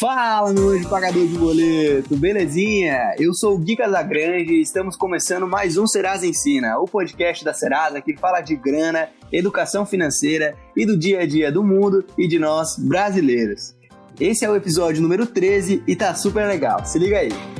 Fala, meu anjo pagador de boleto, belezinha? Eu sou o Gui Casagrande e estamos começando mais um Serasa Ensina, o podcast da Serasa que fala de grana, educação financeira e do dia a dia do mundo e de nós brasileiros. Esse é o episódio número 13 e tá super legal, se liga aí.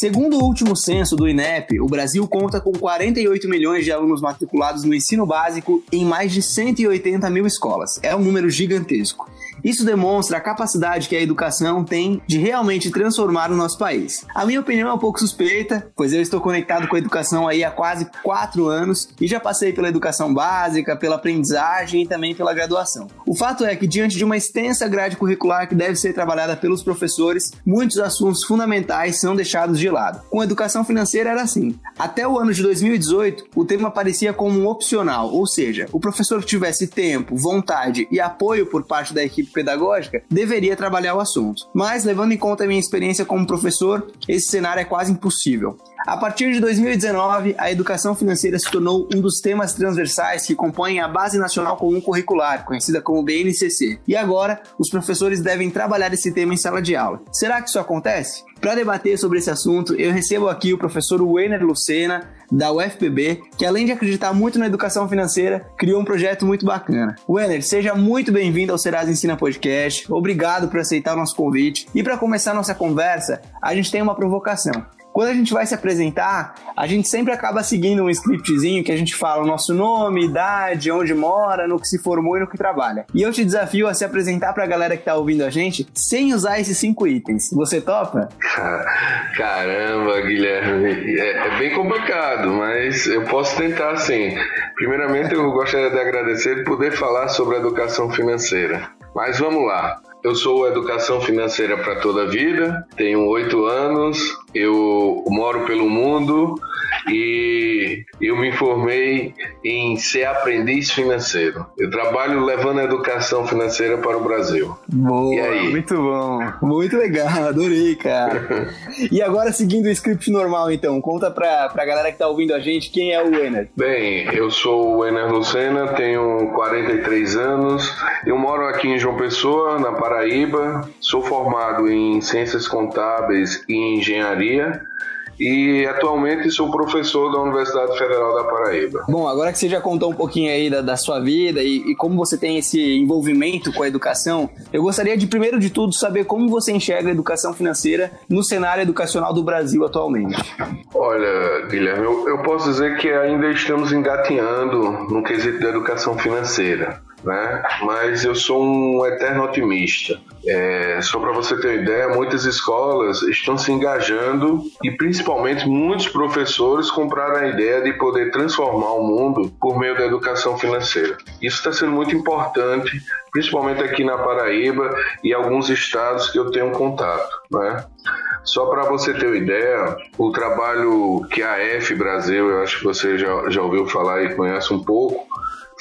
Segundo o último censo do INEP, o Brasil conta com 48 milhões de alunos matriculados no ensino básico em mais de 180 mil escolas. É um número gigantesco. Isso demonstra a capacidade que a educação tem de realmente transformar o nosso país. A minha opinião é um pouco suspeita, pois eu estou conectado com a educação aí há quase quatro anos e já passei pela educação básica, pela aprendizagem e também pela graduação. O fato é que, diante de uma extensa grade curricular que deve ser trabalhada pelos professores, muitos assuntos fundamentais são deixados de lado. Com a educação financeira era assim. Até o ano de 2018, o tema aparecia como um opcional, ou seja, o professor que tivesse tempo, vontade e apoio por parte da equipe pedagógica deveria trabalhar o assunto. Mas, levando em conta a minha experiência como professor, esse cenário é quase impossível. A partir de 2019, a educação financeira se tornou um dos temas transversais que compõem a Base Nacional Comum Curricular, conhecida como BNCC. E agora, os professores devem trabalhar esse tema em sala de aula. Será que isso acontece? Para debater sobre esse assunto, eu recebo aqui o professor Weiner Lucena, da UFPB, que além de acreditar muito na educação financeira, criou um projeto muito bacana. Weiner, seja muito bem-vindo ao Serasa Ensina Podcast. Obrigado por aceitar o nosso convite. E para começar nossa conversa, a gente tem uma provocação. Quando a gente vai se apresentar, a gente sempre acaba seguindo um scriptzinho que a gente fala o nosso nome, idade, onde mora, no que se formou e no que trabalha. E eu te desafio a se apresentar pra galera que tá ouvindo a gente sem usar esses cinco itens. Você topa? Caramba, Guilherme. É, é bem complicado, mas eu posso tentar sim. Primeiramente, eu gostaria de agradecer por poder falar sobre educação financeira. Mas vamos lá. Eu sou Educação Financeira para Toda a Vida, tenho oito anos, eu moro pelo mundo e eu me formei em ser aprendiz financeiro. Eu trabalho levando a educação financeira para o Brasil. Boa, e aí? muito bom. Muito legal, adorei, cara. e agora, seguindo o script normal, então, conta para a galera que está ouvindo a gente quem é o Ener. Bem, eu sou o Ener Lucena, tenho 43 anos, eu moro aqui em João Pessoa, na Paraíba, sou formado em Ciências Contábeis e Engenharia e atualmente sou professor da Universidade Federal da Paraíba. Bom, agora que você já contou um pouquinho aí da, da sua vida e, e, como você tem esse envolvimento com a educação, eu gostaria de, primeiro de tudo, saber como você enxerga a educação financeira no cenário educacional do Brasil atualmente. Olha, Guilherme, eu, eu posso dizer que ainda estamos engatinhando no quesito da educação financeira né? Mas eu sou um eterno otimista. É, só para você ter uma ideia, muitas escolas estão se engajando e principalmente muitos professores compraram a ideia de poder transformar o mundo por meio da educação financeira. Isso está sendo muito importante, principalmente aqui na Paraíba e alguns estados que eu tenho contato, né? Só para você ter uma ideia, o trabalho que a F Brasil, eu acho que você já, já ouviu falar e conhece um pouco,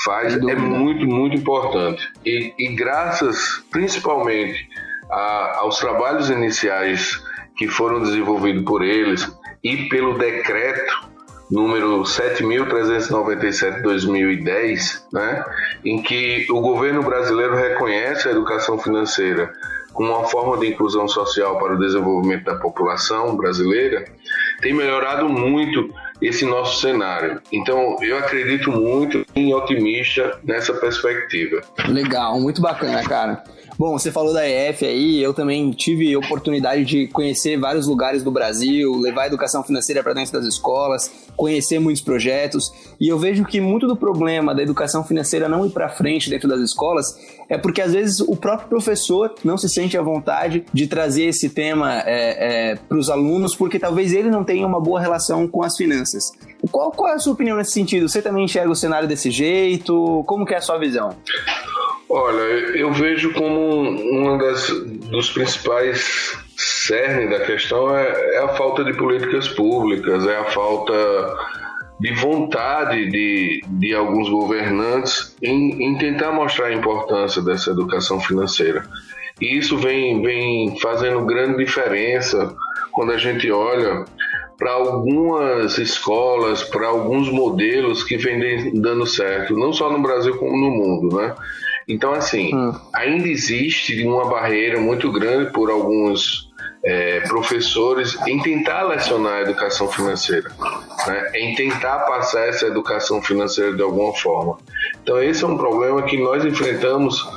faz é muito, muito importante. E, e graças principalmente a, aos trabalhos iniciais que foram desenvolvidos por eles e pelo decreto número 7.397-2010, né, em que o governo brasileiro reconhece a educação financeira como uma forma de inclusão social para o desenvolvimento da população brasileira, tem melhorado muito esse nosso cenário. Então, eu acredito muito em otimista nessa perspectiva. Legal, muito bacana, cara. Bom, você falou da EF aí, eu também tive oportunidade de conhecer vários lugares do Brasil, levar educação financeira para dentro das escolas, conhecer muitos projetos, e eu vejo que muito do problema da educação financeira não ir para frente dentro das escolas é porque às vezes o próprio professor não se sente à vontade de trazer esse tema é, é, para os alunos, porque talvez ele não tenha uma boa relação com as finanças. Qual, qual é a sua opinião nesse sentido? Você também enxerga o cenário desse jeito? Como que é a sua visão? Olha, eu vejo como das dos principais cerne da questão é, é, a falta de políticas públicas, é a falta de vontade de, de alguns governantes em, em tentar mostrar a importância dessa educação financeira. E isso vem, vem fazendo grande diferença quando a gente olha para algumas escolas, para alguns modelos que vêm dando certo, não só no Brasil como no mundo, né? Então, assim, hum. ainda existe uma barreira muito grande por alguns é, professores em tentar lecionar a educação financeira, né? em tentar passar essa educação financeira de alguma forma. Então, esse é um problema que nós enfrentamos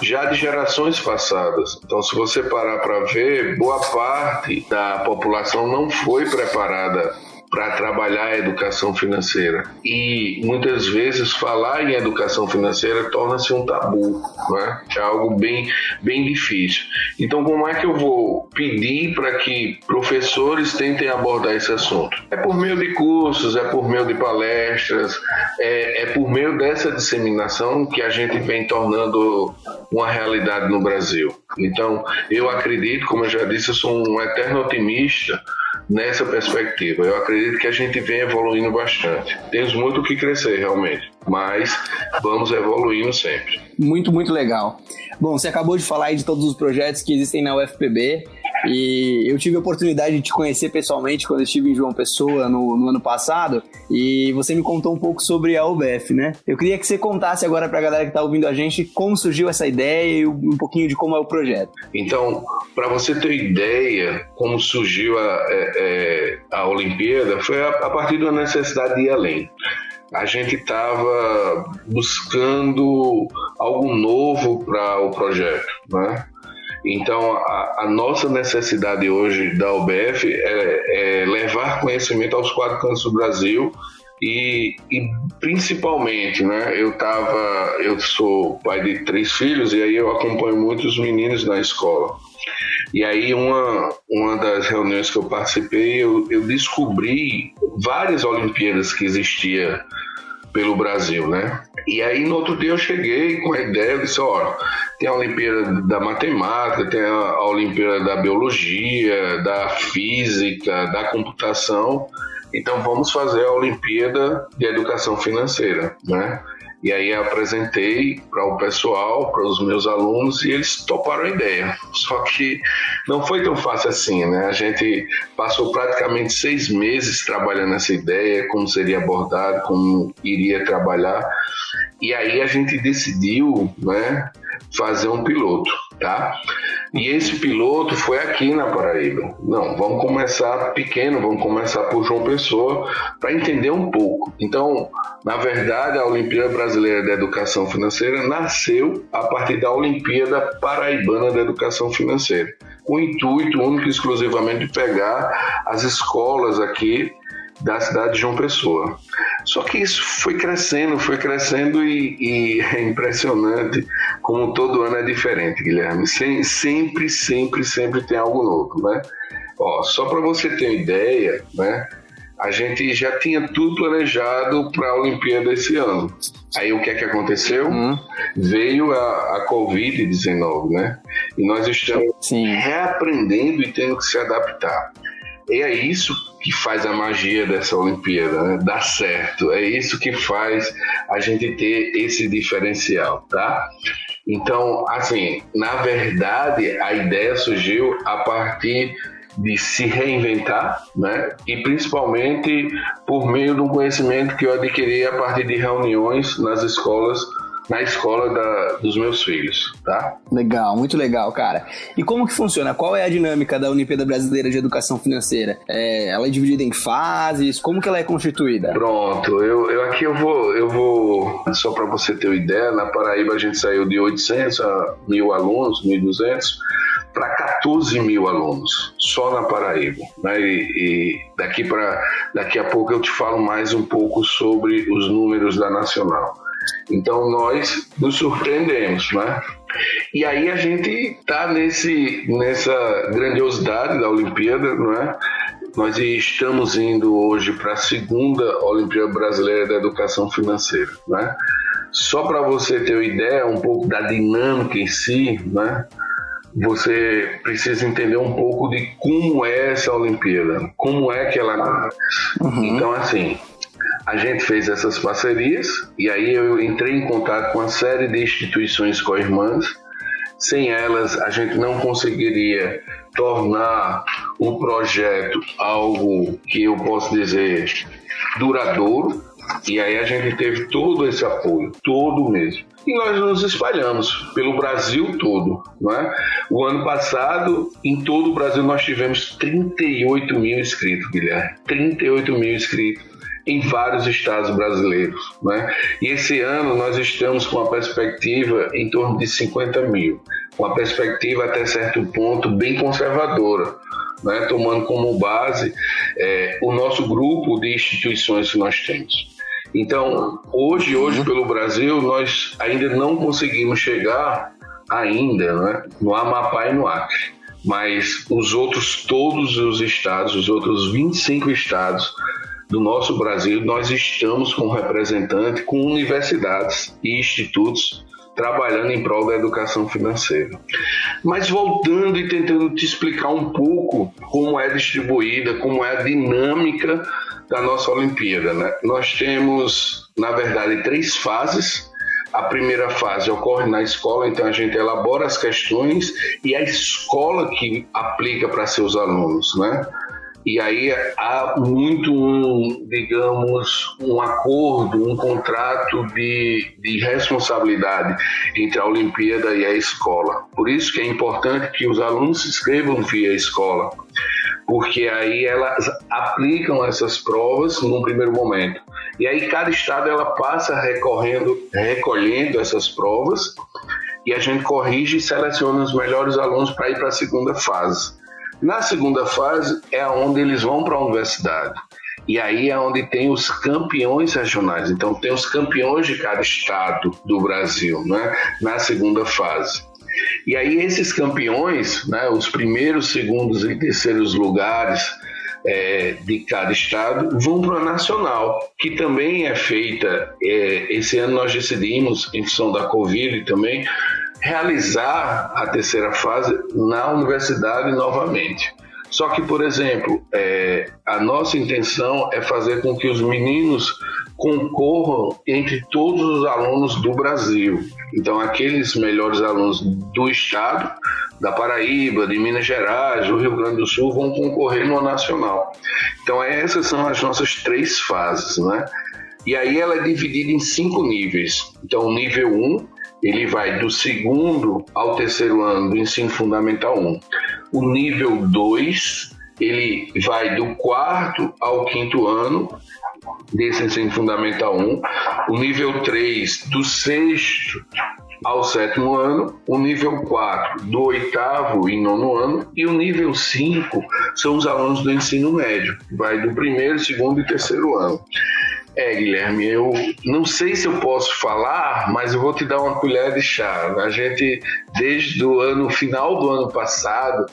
já de gerações passadas. Então, se você parar para ver, boa parte da população não foi preparada para trabalhar a educação financeira. E muitas vezes falar em educação financeira torna-se um tabu, né? é algo bem, bem difícil. Então, como é que eu vou pedir para que professores tentem abordar esse assunto? É por meio de cursos, é por meio de palestras, é, é por meio dessa disseminação que a gente vem tornando uma realidade no Brasil. Então, eu acredito, como eu já disse, eu sou um eterno otimista nessa perspectiva. Eu acredito que a gente vem evoluindo bastante. Temos muito o que crescer, realmente, mas vamos evoluindo sempre. Muito, muito legal. Bom, você acabou de falar aí de todos os projetos que existem na UFPB. E eu tive a oportunidade de te conhecer pessoalmente quando estive em João Pessoa no, no, ano passado e você me contou um pouco sobre a UBF, né? Eu queria que você contasse agora para a galera que está ouvindo a gente como surgiu essa ideia e um pouquinho de como é o projeto. Então, para você ter ideia como surgiu a, é, é, a Olimpíada, foi a, a partir da necessidade de ir além a gente estava buscando algo novo para o projeto, né? Então, a, a, nossa necessidade hoje da UBF é, é, levar conhecimento aos quatro cantos do Brasil e, e, principalmente, né? Eu tava, eu sou pai de três filhos e aí eu acompanho muitos meninos na escola. E aí uma, uma das reuniões que eu participei, eu, eu descobri várias Olimpíadas que existia pelo Brasil, né? E aí no outro dia eu cheguei com a ideia, eu disse, ó, tem a Olimpíada da Matemática, tem a Olimpíada da Biologia, da Física, da Computação, então vamos fazer a Olimpíada de Educação Financeira, né? E aí apresentei para o pessoal, para os meus alunos, e eles toparam a ideia. Só que não foi tão fácil assim, né? A gente passou praticamente seis meses trabalhando essa ideia, como seria abordado, como iria trabalhar. E aí a gente decidiu, né, fazer um piloto, tá? E esse piloto foi aqui na Paraíba. Não, vamos começar pequeno, vamos começar por João Pessoa para entender um pouco. Então, na verdade, a Olimpíada Brasileira da Educação Financeira nasceu a partir da Olimpíada Paraibana da Educação Financeira, com o intuito único e exclusivamente de pegar as escolas aqui da cidade de João Pessoa. Só que isso foi crescendo, foi crescendo e, e é impressionante como todo ano é diferente, Guilherme. Sem, sempre, sempre, sempre tem algo novo, né? Ó, só para você ter uma ideia, né? A gente já tinha tudo planejado para a Olimpíada esse ano. Aí o que é que aconteceu? Uhum. Veio a, a Covid-19, né? E nós estamos Sim. reaprendendo e tendo que se adaptar. E é isso que faz a magia dessa Olimpíada, né? Dar certo. É isso que faz a gente ter esse diferencial, tá? Então, assim, na verdade, a ideia surgiu a partir de se reinventar, né? E principalmente por meio de um conhecimento que eu adquiri a partir de reuniões nas escolas na escola da, dos meus filhos, tá? Legal, muito legal, cara. E como que funciona? Qual é a dinâmica da Olimpíada Brasileira de Educação Financeira? É, ela é dividida em fases? Como que ela é constituída? Pronto, eu, eu aqui eu vou, eu vou só para você ter uma ideia, na Paraíba a gente saiu de 800 a 1.000 alunos, 1.200 para 14 mil alunos só na Paraíba. Né? E, e daqui para daqui a pouco eu te falo mais um pouco sobre os números da Nacional. Então nós nos surpreendemos, né? E aí a gente está nesse nessa grandiosidade da Olimpíada, não é? Nós estamos indo hoje para a segunda Olimpíada Brasileira da Educação Financeira, né? Só para você ter uma ideia um pouco da dinâmica em si, né? Você precisa entender um pouco de como é essa Olimpíada, como é que ela. Uhum. Então, assim, a gente fez essas parcerias e aí eu entrei em contato com uma série de instituições co-irmãs Sem elas, a gente não conseguiria tornar o projeto algo que eu posso dizer duradouro. E aí a gente teve todo esse apoio, todo mesmo. E nós nos espalhamos pelo Brasil todo. Não é? O ano passado, em todo o Brasil, nós tivemos 38 mil inscritos, Guilherme. 38 mil inscritos em vários estados brasileiros. Né? E esse ano nós estamos com uma perspectiva em torno de 50 mil, uma perspectiva até certo ponto bem conservadora. Né? tomando como base é, o nosso grupo de instituições que nós temos. Então, hoje, hoje pelo Brasil, nós ainda não conseguimos chegar ainda né, no Amapá e no Acre. Mas os outros, todos os estados, os outros 25 estados, do nosso Brasil, nós estamos com representante, com universidades e institutos trabalhando em prol da educação financeira. Mas voltando e tentando te explicar um pouco como é distribuída, como é a dinâmica da nossa Olimpíada. Né? Nós temos, na verdade, três fases. A primeira fase ocorre na escola, então a gente elabora as questões e a escola que aplica para seus alunos, né? E aí há muito um, digamos, um acordo, um contrato de, de responsabilidade entre a Olimpíada e a escola. Por isso que é importante que os alunos se inscrevam via escola, porque aí elas aplicam essas provas num primeiro momento. E aí cada estado ela passa recorrendo, recolhendo essas provas e a gente corrige e seleciona os melhores alunos para ir para a segunda fase. Na segunda fase é onde eles vão para a universidade. E aí é onde tem os campeões regionais. Então tem os campeões de cada estado do Brasil, né? Na segunda fase. E aí esses campeões, né, os primeiros, segundos e terceiros lugares é, de cada estado vão para a nacional, que também é feita. É, esse ano nós decidimos, em função da Covid também, realizar a terceira fase na universidade novamente. Só que, por exemplo, é, a nossa intenção é fazer com que os meninos concorram entre todos os alunos do Brasil. Então, aqueles melhores alunos do estado, da Paraíba, de Minas Gerais, do Rio Grande do Sul, vão concorrer no nacional. Então, essas são as nossas três fases, né? E aí ela é dividida em cinco níveis. Então, nível 1 um ele vai do segundo ao terceiro ano do ensino fundamental 1. O nível 2, ele vai do quarto ao quinto ano desse ensino fundamental 1. O nível 3, do sexto ao sétimo ano, o nível 4 do oitavo e nono ano e o nível 5 são os alunos do ensino médio, vai do primeiro, segundo e terceiro ano. É, Guilherme, eu não sei se eu posso falar, mas eu vou te dar uma colher de chá. A gente, desde o ano final do ano passado,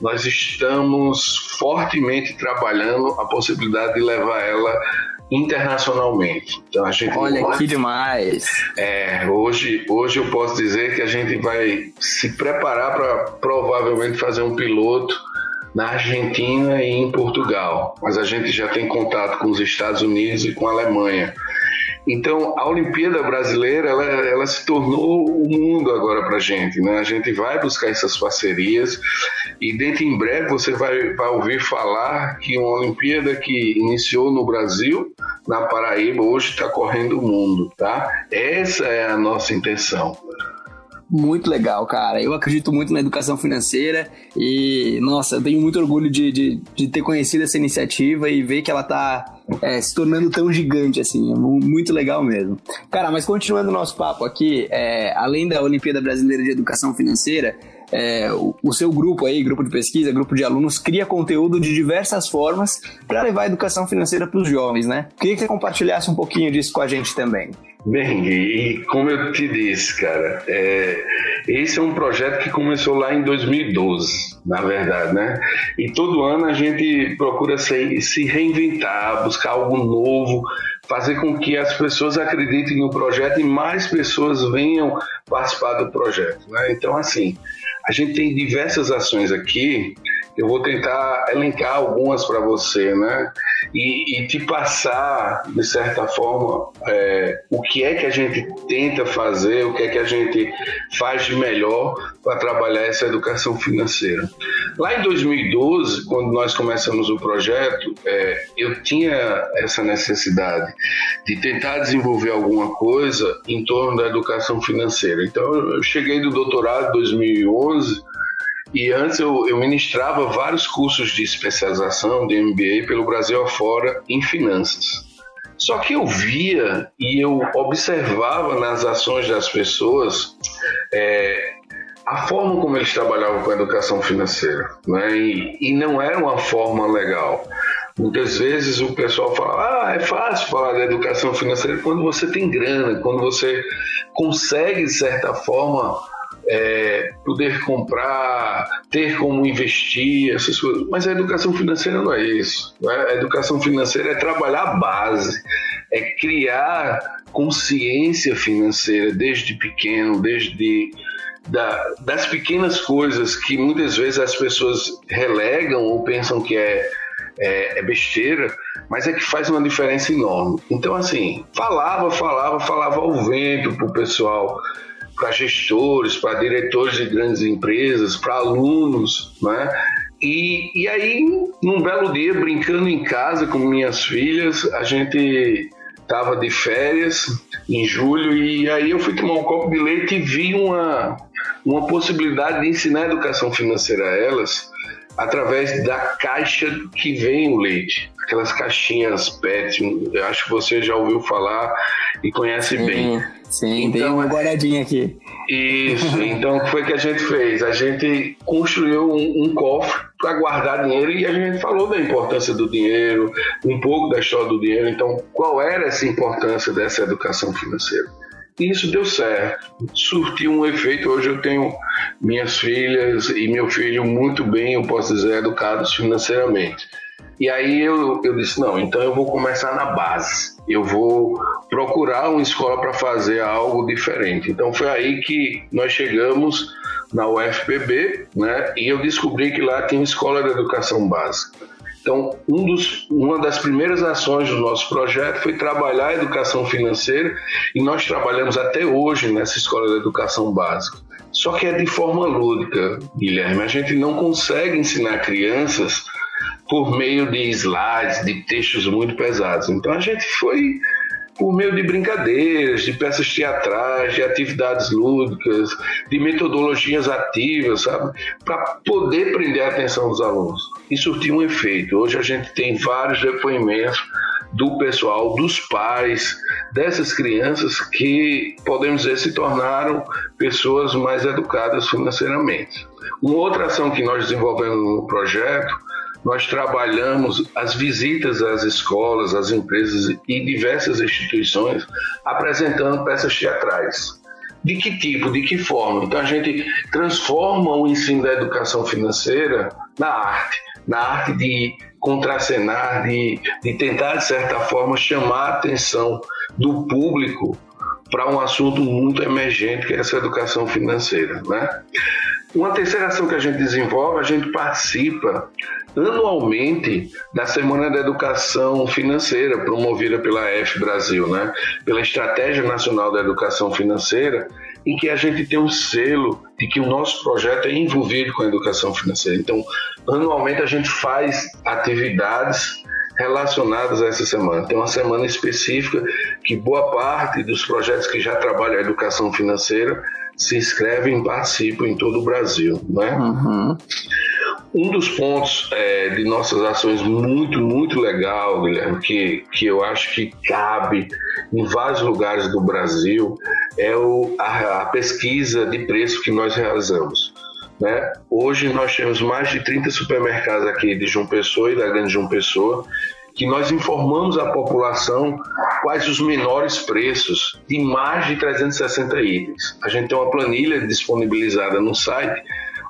nós estamos fortemente trabalhando a possibilidade de levar ela internacionalmente. Então a gente Olha que demais. É, hoje, hoje eu posso dizer que a gente vai se preparar para provavelmente fazer um piloto na Argentina e em Portugal, mas a gente já tem contato com os Estados Unidos e com a Alemanha. Então, a Olimpíada Brasileira, ela, ela se tornou o mundo agora para a gente, né? A gente vai buscar essas parcerias e dentro em breve você vai, vai ouvir falar que uma Olimpíada que iniciou no Brasil, na Paraíba, hoje está correndo o mundo, tá? Essa é a nossa intenção. Muito legal, cara. Eu acredito muito na educação financeira e, nossa, eu tenho muito orgulho de, de, de ter conhecido essa iniciativa e ver que ela tá é, se tornando tão gigante assim. É muito legal mesmo. Cara, mas continuando o nosso papo aqui, é, além da Olimpíada Brasileira de Educação Financeira, é, o, o, seu grupo aí, grupo de pesquisa, grupo de alunos, cria conteúdo de diversas formas para levar a educação financeira para os jovens, né? Queria que você compartilhasse um pouquinho disso com a gente também. Bem, e como eu te disse, cara, é, esse é um projeto que começou lá em 2012, na verdade, né? E todo ano a gente procura se, se reinventar, buscar algo novo, fazer com que as pessoas acreditem no projeto e mais pessoas venham participar do projeto, né? Então, assim, a gente tem diversas ações aqui eu vou tentar elencar algumas para você, né? E, e, te passar, de certa forma, é, o que é que a gente tenta fazer, o que é que a gente faz de melhor para trabalhar essa educação financeira. Lá em 2012, quando nós começamos o projeto, é, eu tinha essa necessidade de tentar desenvolver alguma coisa em torno da educação financeira. Então, eu cheguei do doutorado em 2011 e antes eu, eu ministrava vários cursos de especialização, de MBA, pelo Brasil afora em finanças. Só que eu via e eu observava nas ações das pessoas é, a forma como eles trabalhavam com a educação financeira. Né? E, e não era uma forma legal. Muitas vezes o pessoal fala, ah, é fácil falar da educação financeira quando você tem grana, quando você consegue, de certa forma, é, poder comprar, ter como investir, essas coisas. Mas a educação financeira não é isso. Não é? A educação financeira é trabalhar a base, é criar consciência financeira desde pequeno, desde da, das pequenas coisas que muitas vezes as pessoas relegam ou pensam que é, é, é besteira, mas é que faz uma diferença enorme. Então, assim, falava, falava, falava ao vento pro pessoal para gestores, para diretores de grandes empresas, para alunos, né? E, e aí, num belo dia, brincando em casa com minhas filhas, a gente estava de férias em julho e aí eu fui tomar um copo de leite e vi uma, uma possibilidade de ensinar educação financeira a elas através da caixa que vem o leite, aquelas caixinhas PET. Eu acho que você já ouviu falar e conhece sim, bem. Sim, então, tem uma guardadinha aqui. Isso, então o que foi que a gente fez? A gente construiu um, um cofre para guardar dinheiro e a gente falou da importância do dinheiro, um pouco da história do dinheiro. Então, qual era essa importância dessa educação financeira? E isso deu certo, surtiu um efeito. Hoje eu tenho minhas filhas e meu filho muito bem, eu posso dizer, educados financeiramente. E aí eu, eu disse: não, então eu vou começar na base, eu vou procurar uma escola para fazer algo diferente. Então foi aí que nós chegamos na UFPB, né? E eu descobri que lá tem escola de educação básica. Então, um dos, uma das primeiras ações do nosso projeto foi trabalhar a educação financeira e nós trabalhamos até hoje nessa escola de educação básica. Só que é de forma lúdica, Guilherme. A gente não consegue ensinar crianças por meio de slides, de textos muito pesados. Então a gente foi por meio de brincadeiras, de peças teatrais, de atividades lúdicas, de metodologias ativas, sabe? Para poder prender a atenção dos alunos. E surtiu um efeito. Hoje a gente tem vários depoimentos do pessoal, dos pais, dessas crianças que, podemos dizer, se tornaram pessoas mais educadas financeiramente. Uma outra ação que nós desenvolvemos no projeto nós trabalhamos as visitas às escolas, às empresas e diversas instituições apresentando peças teatrais. De que tipo, de que forma? Então a gente transforma o ensino da educação financeira na arte, na arte de contracenar, de, de tentar, de certa forma, chamar a atenção do público para um assunto muito emergente que é essa educação financeira. Né? Uma terceira ação que a gente desenvolve, a gente participa anualmente da Semana da Educação Financeira, promovida pela F Brasil, né? pela Estratégia Nacional da Educação Financeira, em que a gente tem um selo de que o nosso projeto é envolvido com a educação financeira. Então, anualmente a gente faz atividades relacionadas a essa semana. Tem uma semana específica que boa parte dos projetos que já trabalham a educação financeira se inscrevem e participam em todo o Brasil. Né? Uhum. Um dos pontos é, de nossas ações muito, muito legal, Guilherme, que, que eu acho que cabe em vários lugares do Brasil, é o, a, a pesquisa de preço que nós realizamos. Né? Hoje nós temos mais de 30 supermercados aqui de João Pessoa e da Grande João Pessoa que nós informamos a população quais os menores preços de mais de 360 itens. A gente tem uma planilha disponibilizada no site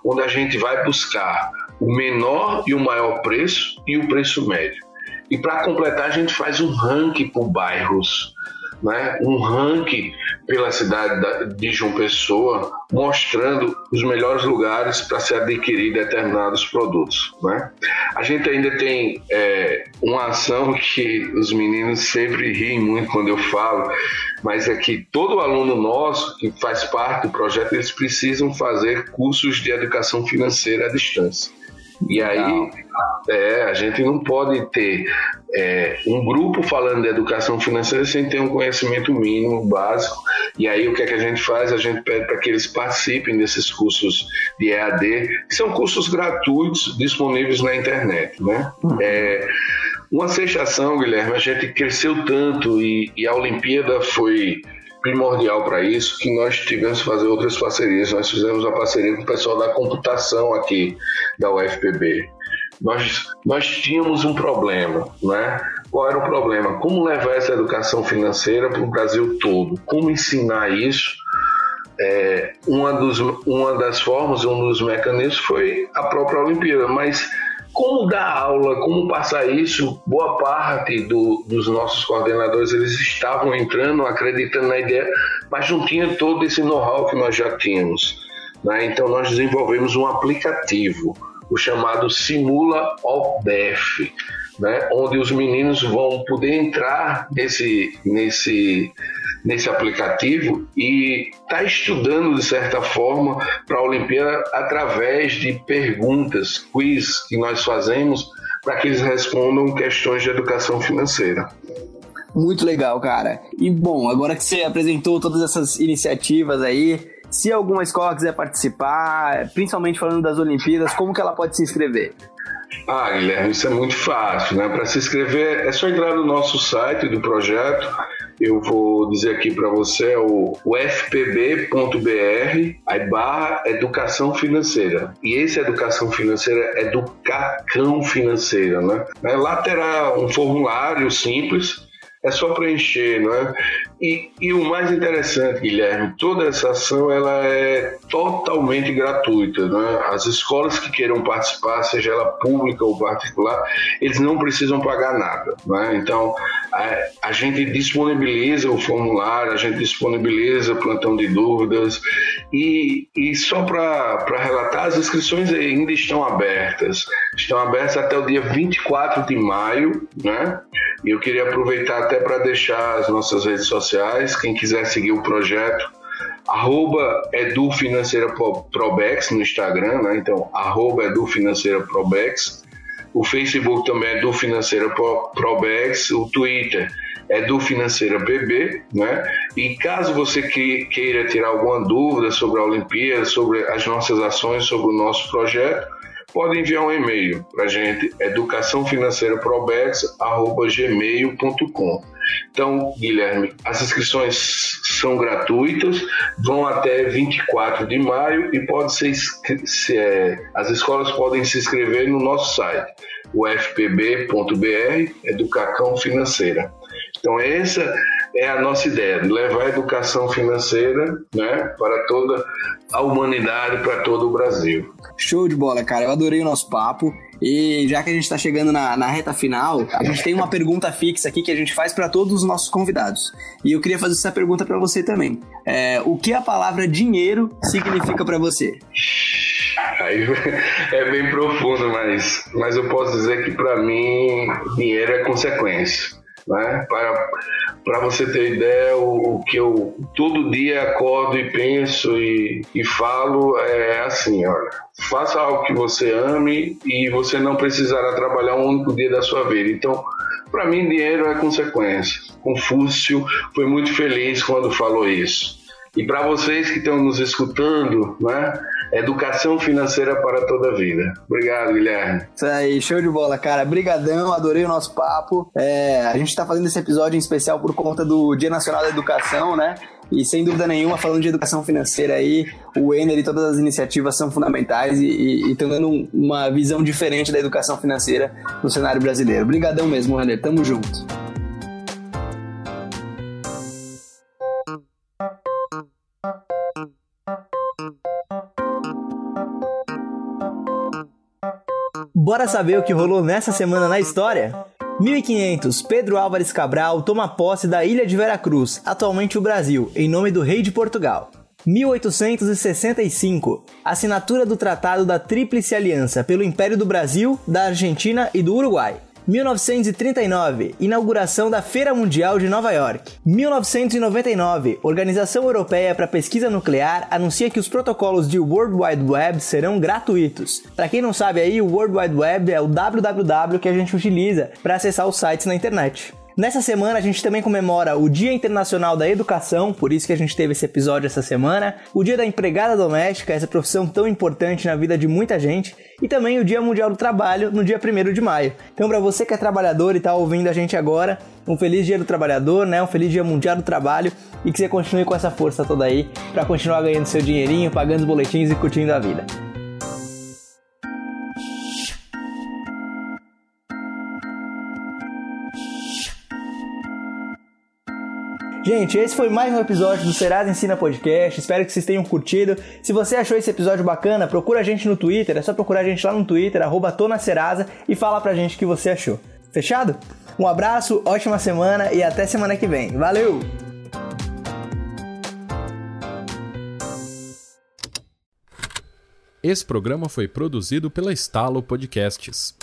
onde a gente vai buscar o menor e o maior preço e o preço médio. E para completar, a gente faz um ranking por bairros né, um ranking pela cidade de João Pessoa, mostrando os melhores lugares para se adquirir determinados produtos. Né? A gente ainda tem é, uma ação que os meninos sempre riem muito quando eu falo, mas é que todo aluno nosso que faz parte do projeto, eles precisam fazer cursos de educação financeira à distância. E aí é, a gente não pode ter é, um grupo falando de educação financeira sem ter um conhecimento mínimo, básico. E aí o que, é que a gente faz? A gente pede para que eles participem desses cursos de EAD, que são cursos gratuitos disponíveis na internet. Né? Uhum. É, uma sensação, Guilherme, a gente cresceu tanto e, e a Olimpíada foi primordial para isso que nós tivemos que fazer outras parcerias. Nós fizemos uma parceria com o pessoal da computação aqui da UFPB. Nós, nós tínhamos um problema, né? Qual era o problema? Como levar essa educação financeira para o Brasil todo? Como ensinar isso? É, uma, dos, uma das formas, um dos mecanismos foi a própria Olimpíada, mas como dar aula, como passar isso, boa parte do, dos nossos coordenadores eles estavam entrando, acreditando na ideia, mas não tinha todo esse know-how que nós já tínhamos. Né? Então nós desenvolvemos um aplicativo, o chamado Simula OBEF, né? onde os meninos vão poder entrar nesse, nesse nesse aplicativo e está estudando de certa forma para a Olimpíada através de perguntas, quiz que nós fazemos para que eles respondam questões de educação financeira. Muito legal, cara. E bom, agora que você apresentou todas essas iniciativas aí, se alguma escola quiser participar, principalmente falando das Olimpíadas, como que ela pode se inscrever? Ah, Guilherme, isso é muito fácil, né? Para se inscrever é só entrar no nosso site do projeto eu vou dizer aqui para você é o, fpb.br, aí barra educação financeira. E esse educação financeira é do Cacão Financeira, né? Lá terá um formulário simples é só preencher, não é? E, e, o mais interessante, Guilherme, toda essa ação ela é totalmente gratuita, né? As escolas que queiram participar, seja ela pública ou particular, eles não precisam pagar nada, né? Então a, a gente disponibiliza o formulário, a gente disponibiliza plantão de dúvidas e, e só para relatar, as inscrições ainda estão abertas, estão abertas até o dia 24 de maio, né? E eu queria aproveitar até para deixar as nossas redes sociais, quem quiser seguir o projeto, arroba edufinanceiraprobex no Instagram, né? Então, arroba. O Facebook também é edufinanceiraprobex, o Twitter é do Financeira BB, né? E caso você queira tirar alguma dúvida sobre a Olimpíada, sobre as nossas ações, sobre o nosso projeto, pode enviar um e-mail para a gente, educaçãofinanceiraprobex.gmail.com. Então, Guilherme, as inscrições são gratuitas, vão até 24 de maio e pode ser, se, é, as escolas podem se inscrever no nosso site, o fpb.br, Educação Financeira. Então, essa é a nossa ideia, levar a educação financeira né, para toda a humanidade, para todo o Brasil. Show de bola, cara. Eu adorei o nosso papo. E já que a gente está chegando na, na, reta final, a gente tem uma pergunta fixa aqui que a gente faz para todos os nossos convidados. E eu queria fazer essa pergunta para você também. É, o que a palavra dinheiro significa para você? Aí é bem profundo, mas, mas eu posso dizer que para mim dinheiro é consequência. Né? Para, para você ter ideia, o, o, que eu todo dia acordo e penso e, e falo é assim, olha, faça algo que você ame e você não precisará trabalhar um único dia da sua vida. Então, para mim, dinheiro é consequência. Confúcio foi muito feliz quando falou isso. E para vocês que estão nos escutando, né? Educação financeira para toda a vida. Obrigado, Guilherme. Isso aí, show de bola, cara. Brigadão, adorei o nosso papo. É, a gente está fazendo esse episódio em especial por conta do Dia Nacional da Educação, né? E sem dúvida nenhuma, falando de educação financeira aí, o Ener e todas as iniciativas são fundamentais e estão dando uma visão diferente da educação financeira no cenário brasileiro. Obrigadão mesmo, Renner. Tamo junto. Bora saber o que rolou nessa semana na história? 1500, Pedro Álvares Cabral toma posse da ilha de Veracruz, atualmente o Brasil, em nome do rei de Portugal. 1865, assinatura do Tratado da Tríplice Aliança pelo Império do Brasil, da Argentina e do Uruguai. 1939, inauguração da Feira Mundial de Nova York. 1999, Organização Europeia para Pesquisa Nuclear anuncia que os protocolos de World Wide Web serão gratuitos. Para quem não sabe aí, o World Wide Web é o www que a gente utiliza para acessar os sites na internet. Nessa semana a gente também comemora o Dia Internacional da Educação, por isso que a gente teve esse episódio essa semana, o Dia da Empregada Doméstica, essa profissão tão importante na vida de muita gente, e também o Dia Mundial do Trabalho, no dia 1 de maio. Então, para você que é trabalhador e está ouvindo a gente agora, um feliz Dia do Trabalhador, né? Um feliz Dia Mundial do Trabalho e que você continue com essa força toda aí para continuar ganhando seu dinheirinho, pagando os boletins e curtindo a vida. Gente, esse foi mais um episódio do Serasa Ensina Podcast. Espero que vocês tenham curtido. Se você achou esse episódio bacana, procura a gente no Twitter. É só procurar a gente lá no Twitter, arroba Tonacerasa, e fala pra gente o que você achou. Fechado? Um abraço, ótima semana e até semana que vem. Valeu! Esse programa foi produzido pela Estalo Podcasts.